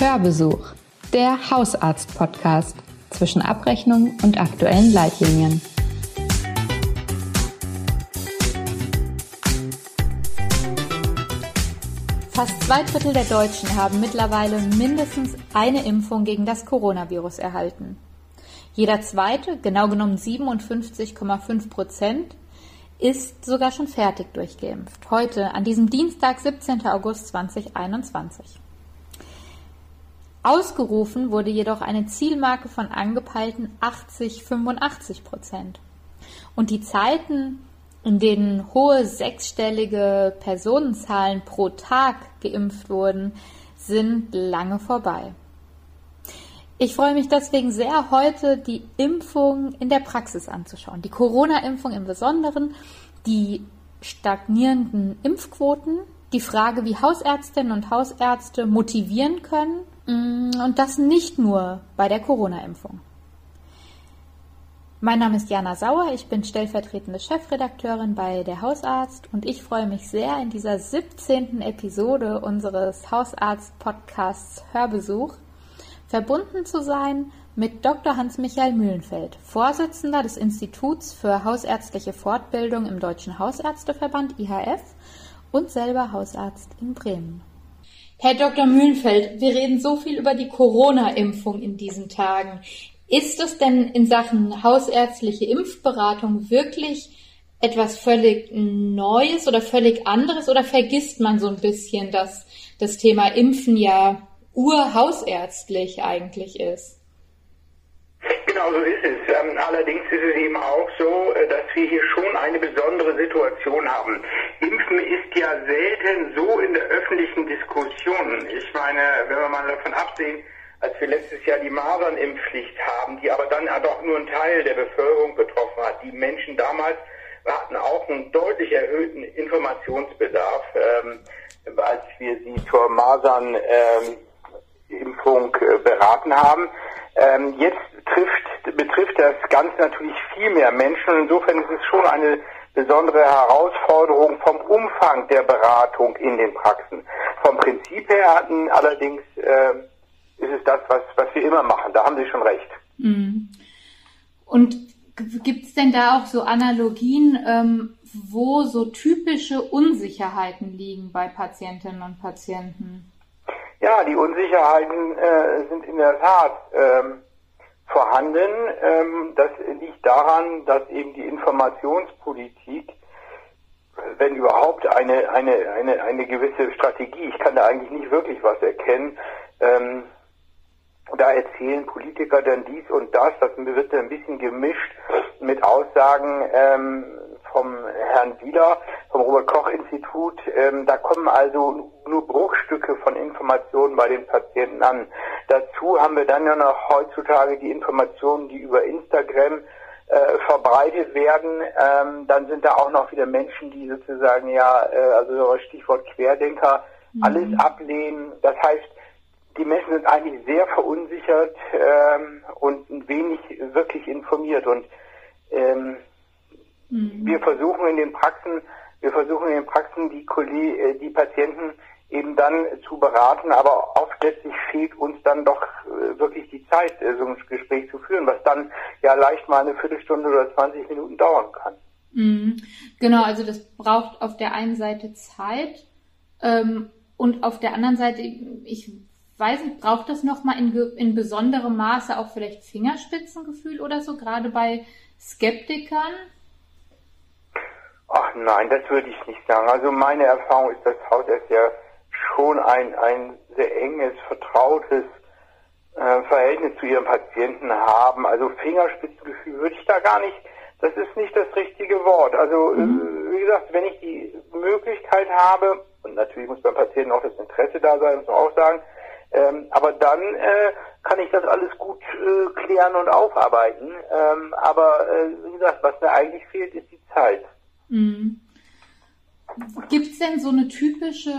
Hörbesuch, der Hausarzt-Podcast zwischen Abrechnung und aktuellen Leitlinien. Fast zwei Drittel der Deutschen haben mittlerweile mindestens eine Impfung gegen das Coronavirus erhalten. Jeder zweite, genau genommen 57,5 Prozent, ist sogar schon fertig durchgeimpft. Heute, an diesem Dienstag, 17. August 2021. Ausgerufen wurde jedoch eine Zielmarke von angepeilten 80-85 Prozent. Und die Zeiten, in denen hohe sechsstellige Personenzahlen pro Tag geimpft wurden, sind lange vorbei. Ich freue mich deswegen sehr, heute die Impfung in der Praxis anzuschauen. Die Corona-Impfung im Besonderen, die stagnierenden Impfquoten, die Frage, wie Hausärztinnen und Hausärzte motivieren können und das nicht nur bei der Corona-Impfung. Mein Name ist Jana Sauer, ich bin stellvertretende Chefredakteurin bei der Hausarzt und ich freue mich sehr, in dieser 17. Episode unseres Hausarzt-Podcasts Hörbesuch verbunden zu sein mit Dr. Hans-Michael Mühlenfeld, Vorsitzender des Instituts für Hausärztliche Fortbildung im Deutschen Hausärzteverband IHF und selber Hausarzt in Bremen. Herr Dr. Mühlenfeld, wir reden so viel über die Corona-Impfung in diesen Tagen. Ist es denn in Sachen hausärztliche Impfberatung wirklich etwas völlig Neues oder völlig anderes oder vergisst man so ein bisschen, dass das Thema Impfen ja urhausärztlich eigentlich ist? Genau so ist es. Ähm, allerdings ist es eben auch so, äh, dass wir hier schon eine besondere Situation haben. Ja selten so in der öffentlichen Diskussion. Ich meine, wenn wir mal davon absehen, als wir letztes Jahr die Masernimpfpflicht haben, die aber dann doch nur einen Teil der Bevölkerung betroffen hat. Die Menschen damals hatten auch einen deutlich erhöhten Informationsbedarf, ähm, als wir sie zur Masernimpfung ähm, äh, beraten haben. Ähm, jetzt trifft, betrifft das Ganze natürlich viel mehr Menschen. Insofern ist es schon eine besondere Herausforderung vom Umfang der Beratung in den Praxen. Vom Prinzip her hatten allerdings äh, ist es das, was, was wir immer machen. Da haben Sie schon recht. Mhm. Und gibt es denn da auch so Analogien, ähm, wo so typische Unsicherheiten liegen bei Patientinnen und Patienten? Ja, die Unsicherheiten äh, sind in der Tat ähm, vorhanden. Ähm, das liegt daran, dass eben die Informationspolitik, wenn überhaupt eine, eine, eine, eine gewisse Strategie, ich kann da eigentlich nicht wirklich was erkennen, ähm, da erzählen Politiker dann dies und das, das wird ein bisschen gemischt mit Aussagen ähm, vom Herrn Wieler, vom Robert-Koch-Institut. Ähm, da kommen also nur Bruchstücke von Informationen bei den Patienten an. Dazu haben wir dann ja noch heutzutage die Informationen, die über Instagram äh, verbreitet werden. Ähm, dann sind da auch noch wieder Menschen, die sozusagen ja, äh, also Stichwort Querdenker, mhm. alles ablehnen. Das heißt, die Menschen sind eigentlich sehr verunsichert ähm, und wenig wirklich informiert. Und ähm, mhm. wir versuchen in den Praxen, wir versuchen in den Praxen die, äh, die Patienten eben dann zu beraten, aber oft letztlich fehlt uns dann doch äh, wirklich die Zeit, äh, so ein Gespräch zu führen, was dann ja leicht mal eine Viertelstunde oder 20 Minuten dauern kann. Mhm. Genau, also das braucht auf der einen Seite Zeit ähm, und auf der anderen Seite, ich weiß nicht, braucht das nochmal in, in besonderem Maße auch vielleicht Fingerspitzengefühl oder so, gerade bei Skeptikern? Ach nein, das würde ich nicht sagen. Also meine Erfahrung ist, dass Hausärzte ja schon ein, ein sehr enges, vertrautes äh, Verhältnis zu ihren Patienten haben. Also Fingerspitzengefühl würde ich da gar nicht, das ist nicht das richtige Wort. Also mhm. äh, wie gesagt, wenn ich die Möglichkeit habe, und natürlich muss beim Patienten auch das Interesse da sein, muss man auch sagen, ähm, aber dann äh, kann ich das alles gut äh, klären und aufarbeiten. Ähm, aber äh, wie gesagt, was mir eigentlich fehlt, ist die Zeit. Mhm. Gibt es denn so eine typische,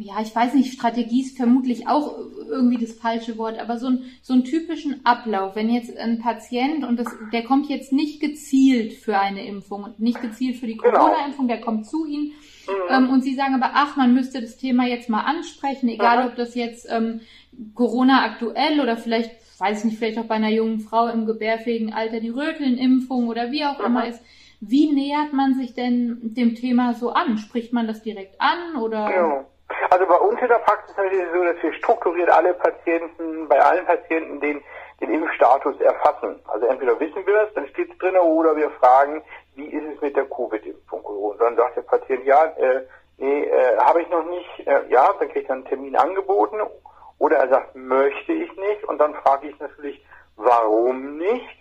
ja, ich weiß nicht, Strategie ist vermutlich auch irgendwie das falsche Wort, aber so, ein, so einen typischen Ablauf, wenn jetzt ein Patient und das, der kommt jetzt nicht gezielt für eine Impfung und nicht gezielt für die genau. Corona-Impfung, der kommt zu Ihnen mhm. ähm, und Sie sagen aber, ach, man müsste das Thema jetzt mal ansprechen, egal mhm. ob das jetzt ähm, Corona aktuell oder vielleicht, weiß ich nicht, vielleicht auch bei einer jungen Frau im gebärfähigen Alter die Rötelnimpfung oder wie auch mhm. immer ist wie nähert man sich denn dem Thema so an? Spricht man das direkt an oder? Ja. Also bei uns in der Praxis ist es so, dass wir strukturiert alle Patienten, bei allen Patienten den, den Impfstatus erfassen. Also entweder wissen wir es, dann steht es drin, oder wir fragen, wie ist es mit der Covid-Impfung? Und dann sagt der Patient, ja, äh, nee, äh, habe ich noch nicht, äh, ja, dann kriegt er einen Termin angeboten. Oder er sagt, möchte ich nicht. Und dann frage ich natürlich, warum nicht?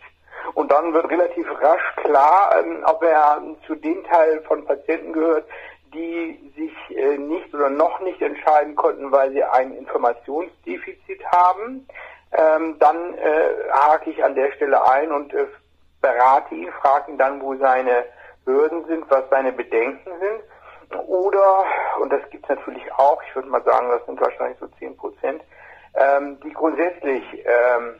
Und dann wird relativ rasch klar, ähm, ob er zu dem Teil von Patienten gehört, die sich äh, nicht oder noch nicht entscheiden konnten, weil sie ein Informationsdefizit haben. Ähm, dann äh, hake ich an der Stelle ein und äh, berate ihn, frage ihn dann, wo seine Hürden sind, was seine Bedenken sind. Oder, und das gibt es natürlich auch, ich würde mal sagen, das sind wahrscheinlich so 10 Prozent, ähm, die grundsätzlich ähm,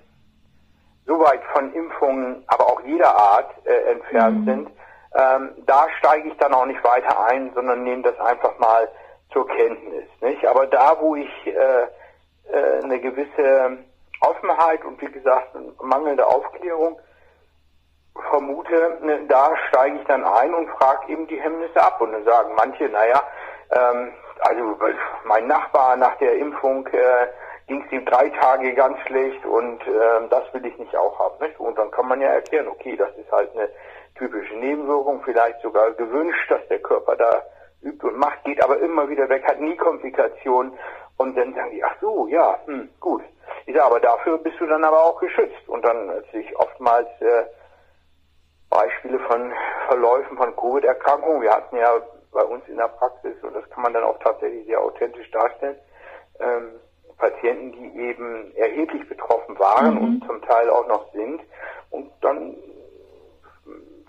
so weit von Impfungen, aber auch jeder Art äh, entfernt mhm. sind, ähm, da steige ich dann auch nicht weiter ein, sondern nehme das einfach mal zur Kenntnis. Nicht? Aber da, wo ich äh, äh, eine gewisse Offenheit und wie gesagt mangelnde Aufklärung vermute, ne, da steige ich dann ein und frage eben die Hemmnisse ab. Und dann sagen manche, naja, ähm, also mein Nachbar nach der Impfung äh, ging es ihm drei Tage ganz schlecht und äh, das will ich nicht auch haben. Nicht? Und dann kann man ja erklären, okay, das ist halt eine typische Nebenwirkung, vielleicht sogar gewünscht, dass der Körper da übt und macht, geht aber immer wieder weg, hat nie Komplikationen und dann sagen die, ach so, ja, hm, gut. Ich sage, aber dafür bist du dann aber auch geschützt. Und dann natürlich oftmals äh, Beispiele von Verläufen von Covid-Erkrankungen. Wir hatten ja bei uns in der Praxis, und das kann man dann auch tatsächlich sehr authentisch darstellen, ähm, Patienten, die eben erheblich betroffen waren mhm. und zum Teil auch noch sind. Und dann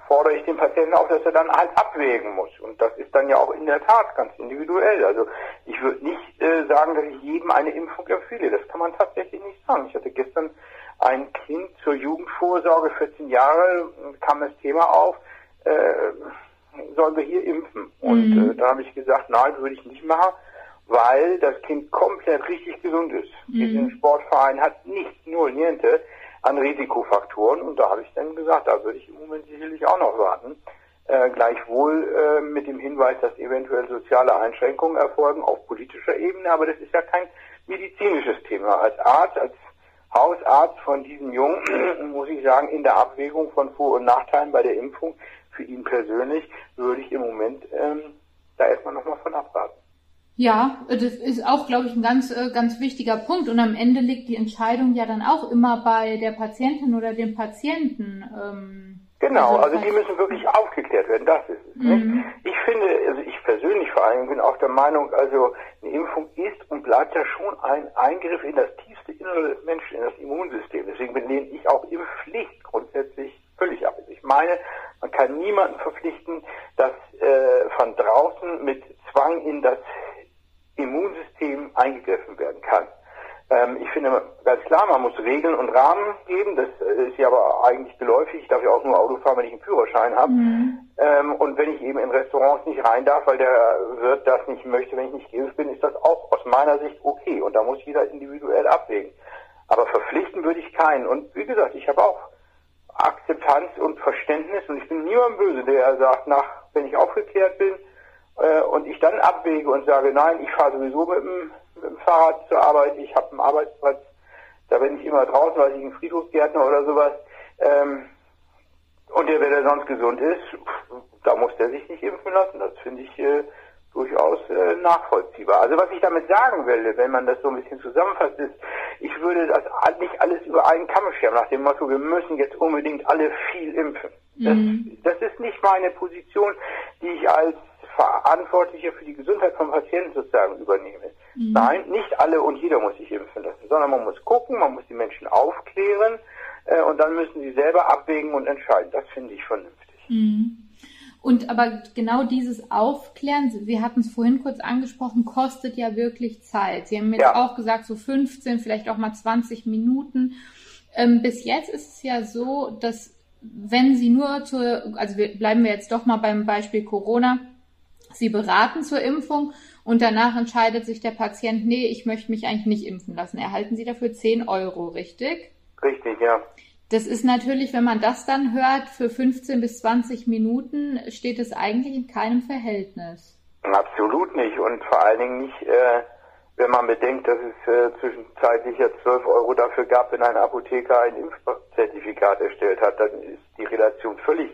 fordere ich den Patienten auf, dass er dann halt abwägen muss. Und das ist dann ja auch in der Tat ganz individuell. Also ich würde nicht äh, sagen, dass ich jedem eine Impfung empfehle. Das kann man tatsächlich nicht sagen. Ich hatte gestern ein Kind zur Jugendvorsorge, 14 Jahre, kam das Thema auf, äh, sollen wir hier impfen? Und mhm. äh, da habe ich gesagt, nein, würde ich nicht machen weil das Kind komplett richtig gesund ist. Mhm. Diesen Sportverein hat nicht nur Niente an Risikofaktoren und da habe ich dann gesagt, da würde ich im Moment sicherlich auch noch warten. Äh, gleichwohl äh, mit dem Hinweis, dass eventuell soziale Einschränkungen erfolgen auf politischer Ebene, aber das ist ja kein medizinisches Thema. Als Arzt, als Hausarzt von diesem Jungen muss ich sagen, in der Abwägung von Vor- und Nachteilen bei der Impfung für ihn persönlich würde ich im Moment ähm, da erstmal nochmal von abraten. Ja, das ist auch, glaube ich, ein ganz, äh, ganz wichtiger Punkt. Und am Ende liegt die Entscheidung ja dann auch immer bei der Patientin oder dem Patienten. Ähm, genau, also, also die müssen wirklich aufgeklärt werden, das ist es. Mhm. Ich finde, also ich persönlich vor allem bin auch der Meinung, also eine Impfung ist und bleibt ja schon ein Eingriff in das tiefste Innere des Menschen, in das Immunsystem. Deswegen lehne ich auch Impfpflicht grundsätzlich völlig ab. Ich meine, man kann niemanden verpflichten, dass äh, von draußen mit Zwang in das Immunsystem eingegriffen werden kann. Ähm, ich finde ganz klar, man muss Regeln und Rahmen geben. Das ist ja aber eigentlich geläufig. Ich darf ja auch nur Auto fahren, wenn ich einen Führerschein habe. Mhm. Ähm, und wenn ich eben in Restaurants nicht rein darf, weil der Wirt das nicht möchte, wenn ich nicht geimpft bin, ist das auch aus meiner Sicht okay. Und da muss jeder individuell abwägen. Aber verpflichten würde ich keinen. Und wie gesagt, ich habe auch Akzeptanz und Verständnis und ich bin niemand böse, der sagt, nach, wenn ich aufgeklärt bin, äh, und ich dann abwäge und sage, nein, ich fahre sowieso mit dem, mit dem Fahrrad zur Arbeit, ich habe einen Arbeitsplatz, da bin ich immer draußen, weil ich ein Friedhofsgärtner oder sowas, ähm, und der, wenn er sonst gesund ist, da muss der sich nicht impfen lassen. Das finde ich äh, durchaus äh, nachvollziehbar. Also was ich damit sagen will, wenn man das so ein bisschen zusammenfasst, ist, ich würde das nicht alles über einen Kamm scheren, nach dem Motto, wir müssen jetzt unbedingt alle viel impfen. Mhm. Das, das ist nicht meine Position, die ich als Verantwortlicher für die Gesundheit von Patienten sozusagen übernehme. Mhm. Nein, nicht alle und jeder muss sich impfen lassen, sondern man muss gucken, man muss die Menschen aufklären äh, und dann müssen sie selber abwägen und entscheiden. Das finde ich vernünftig. Mhm. Und aber genau dieses Aufklären, wir hatten es vorhin kurz angesprochen, kostet ja wirklich Zeit. Sie haben jetzt ja. auch gesagt, so 15, vielleicht auch mal 20 Minuten. Ähm, bis jetzt ist es ja so, dass wenn Sie nur zur, also wir, bleiben wir jetzt doch mal beim Beispiel Corona, Sie beraten zur Impfung und danach entscheidet sich der Patient, nee, ich möchte mich eigentlich nicht impfen lassen. Erhalten Sie dafür 10 Euro, richtig? Richtig, ja. Das ist natürlich, wenn man das dann hört, für 15 bis 20 Minuten steht es eigentlich in keinem Verhältnis. Absolut nicht und vor allen Dingen nicht, äh, wenn man bedenkt, dass es äh, zwischenzeitlich ja 12 Euro dafür gab, wenn ein Apotheker ein Impfzertifikat erstellt hat, dann ist die Relation völlig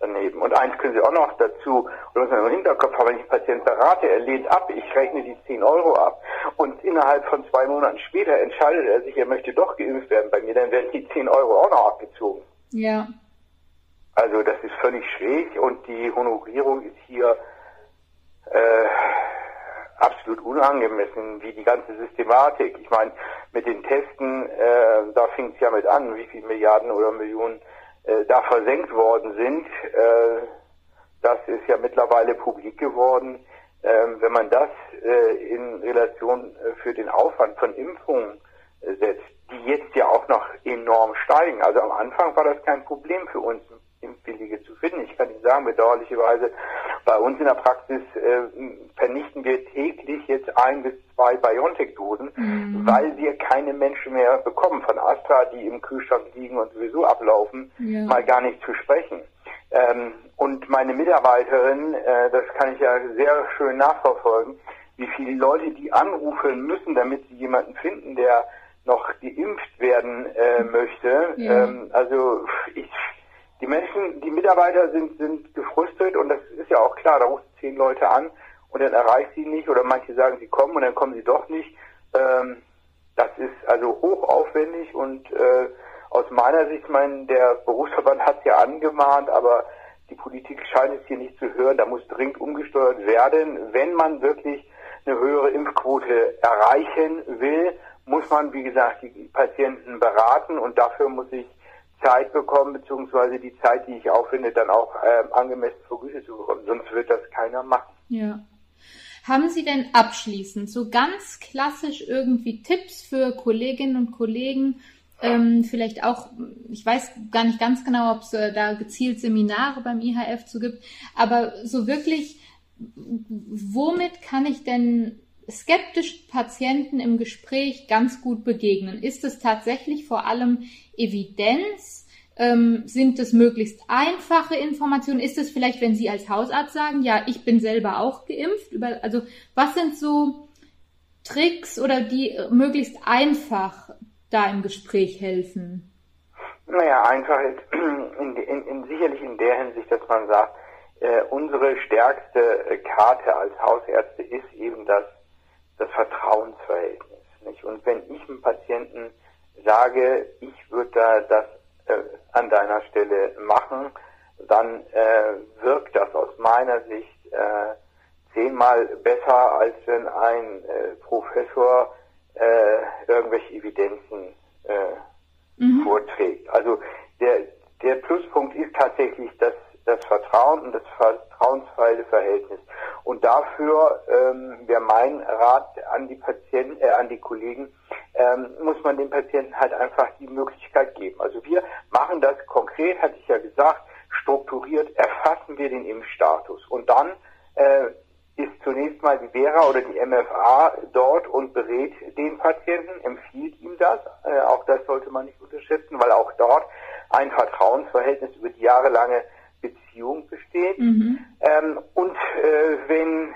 daneben. Und eins können Sie auch noch dazu, oder muss man im Hinterkopf haben, wenn ich einen Patienten berate, er lehnt ab, ich rechne die 10 Euro ab. Und innerhalb von zwei Monaten später entscheidet er sich, er möchte doch geimpft werden bei mir, dann werden die 10 Euro auch noch abgezogen. Ja. Also das ist völlig schräg und die Honorierung ist hier äh, absolut unangemessen, wie die ganze Systematik. Ich meine, mit den Testen, äh, da fing es ja mit an, wie viele Milliarden oder Millionen äh, da versenkt worden sind. Äh, das ist ja mittlerweile publik geworden. Ähm, wenn man das äh, in Relation äh, für den Aufwand von Impfungen äh, setzt, die jetzt ja auch noch enorm steigen. Also am Anfang war das kein Problem für uns, Impfwillige zu finden. Ich kann Ihnen sagen, bedauerlicherweise bei uns in der Praxis äh, vernichten wir täglich jetzt ein bis zwei BioNTech-Dosen, mhm. weil keine Menschen mehr bekommen von Astra, die im Kühlschrank liegen und sowieso ablaufen, ja. mal gar nicht zu sprechen. Ähm, und meine Mitarbeiterin, äh, das kann ich ja sehr schön nachverfolgen, wie viele Leute die anrufen müssen, damit sie jemanden finden, der noch geimpft werden äh, möchte. Ja. Ähm, also ich die Menschen, die Mitarbeiter sind, sind gefrustet und das ist ja auch klar, da rufen zehn Leute an und dann erreicht sie nicht oder manche sagen, sie kommen und dann kommen sie doch nicht. Ähm, das ist also hochaufwendig und äh, aus meiner Sicht, mein, der Berufsverband hat es ja angemahnt, aber die Politik scheint es hier nicht zu hören. Da muss dringend umgesteuert werden. Wenn man wirklich eine höhere Impfquote erreichen will, muss man, wie gesagt, die Patienten beraten und dafür muss ich Zeit bekommen, beziehungsweise die Zeit, die ich aufwende, dann auch äh, angemessen vergütet zu bekommen. Sonst wird das keiner machen. Ja. Haben Sie denn abschließend so ganz klassisch irgendwie Tipps für Kolleginnen und Kollegen, ähm, vielleicht auch, ich weiß gar nicht ganz genau, ob es äh, da gezielt Seminare beim IHF zu gibt, aber so wirklich, womit kann ich denn skeptischen Patienten im Gespräch ganz gut begegnen? Ist es tatsächlich vor allem Evidenz? Ähm, sind es möglichst einfache Informationen? Ist es vielleicht, wenn Sie als Hausarzt sagen, ja, ich bin selber auch geimpft? Über, also was sind so Tricks oder die möglichst einfach da im Gespräch helfen? Naja, einfach ist in, in, in, sicherlich in der Hinsicht, dass man sagt, äh, unsere stärkste Karte als Hausärzte ist eben das das Vertrauensverhältnis. Nicht? Und wenn ich einem Patienten sage, ich würde da das äh, an deiner Stelle machen, dann äh, wirkt das aus meiner Sicht äh, zehnmal besser, als wenn ein äh, Professor äh, irgendwelche Evidenzen äh, mhm. vorträgt. Also der, der Pluspunkt ist tatsächlich das, das Vertrauen und das vertrauensvolle Verhältnis. Und dafür ähm, wäre mein Rat an die Patienten, äh, an die Kollegen, ähm, muss man den Patienten halt einfach die Möglichkeit geben. Also wir machen das konkret, hatte ich ja gesagt, strukturiert erfassen wir den Impfstatus. Und dann äh, ist zunächst mal die Vera oder die MFA dort und berät den Patienten, empfiehlt ihm das. Äh, auch das sollte man nicht unterschätzen, weil auch dort ein Vertrauensverhältnis über die jahrelange Beziehung besteht. Mhm. Ähm, und äh, wenn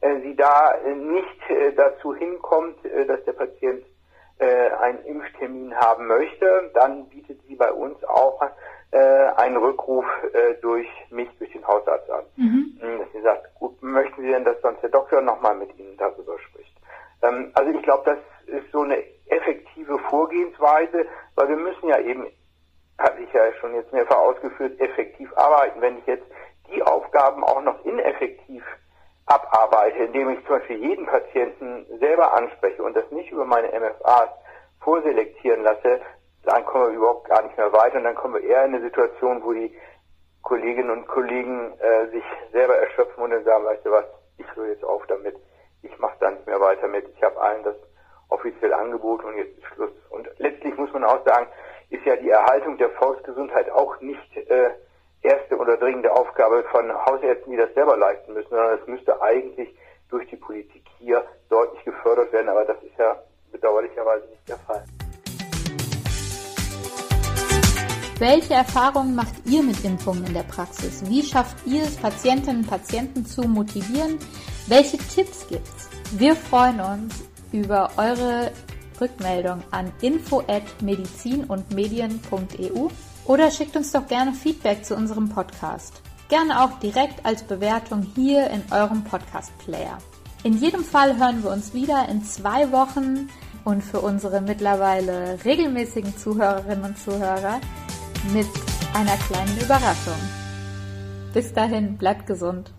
äh, sie da nicht äh, dazu hinkommt, äh, dass der Patient äh, einen Impftermin haben möchte, dann bietet sie bei uns auch äh, einen Rückruf durch mich, durch den Hausarzt an. Mhm. Hm, dass sie sagt, gut, möchten Sie denn, dass sonst der Doktor nochmal mit Ihnen darüber spricht? Ähm, also ich glaube, das ist so eine effektive Vorgehensweise, weil wir müssen ja eben hatte ich ja schon jetzt mehrfach ausgeführt, effektiv arbeiten. Wenn ich jetzt die Aufgaben auch noch ineffektiv abarbeite, indem ich zum Beispiel jeden Patienten selber anspreche und das nicht über meine MFAs vorselektieren lasse, dann kommen wir überhaupt gar nicht mehr weiter und dann kommen wir eher in eine Situation, wo die Kolleginnen und Kollegen äh, sich selber erschöpfen und dann sagen, weißt du was, ich höre jetzt auf damit, ich mache da nicht mehr weiter mit, ich habe allen das offiziell angeboten und jetzt ist Schluss. Und letztlich muss man auch sagen, ist ja die Erhaltung der Volksgesundheit auch nicht äh, erste oder dringende Aufgabe von Hausärzten, die das selber leisten müssen, sondern es müsste eigentlich durch die Politik hier deutlich gefördert werden, aber das ist ja bedauerlicherweise nicht der Fall. Welche Erfahrungen macht ihr mit Impfungen in der Praxis? Wie schafft ihr es, Patientinnen und Patienten zu motivieren? Welche Tipps gibt's? Wir freuen uns über eure Rückmeldung an info@medizinundmedien.eu oder schickt uns doch gerne Feedback zu unserem Podcast. Gerne auch direkt als Bewertung hier in eurem Podcast Player. In jedem Fall hören wir uns wieder in zwei Wochen und für unsere mittlerweile regelmäßigen Zuhörerinnen und Zuhörer mit einer kleinen Überraschung. Bis dahin, bleibt gesund.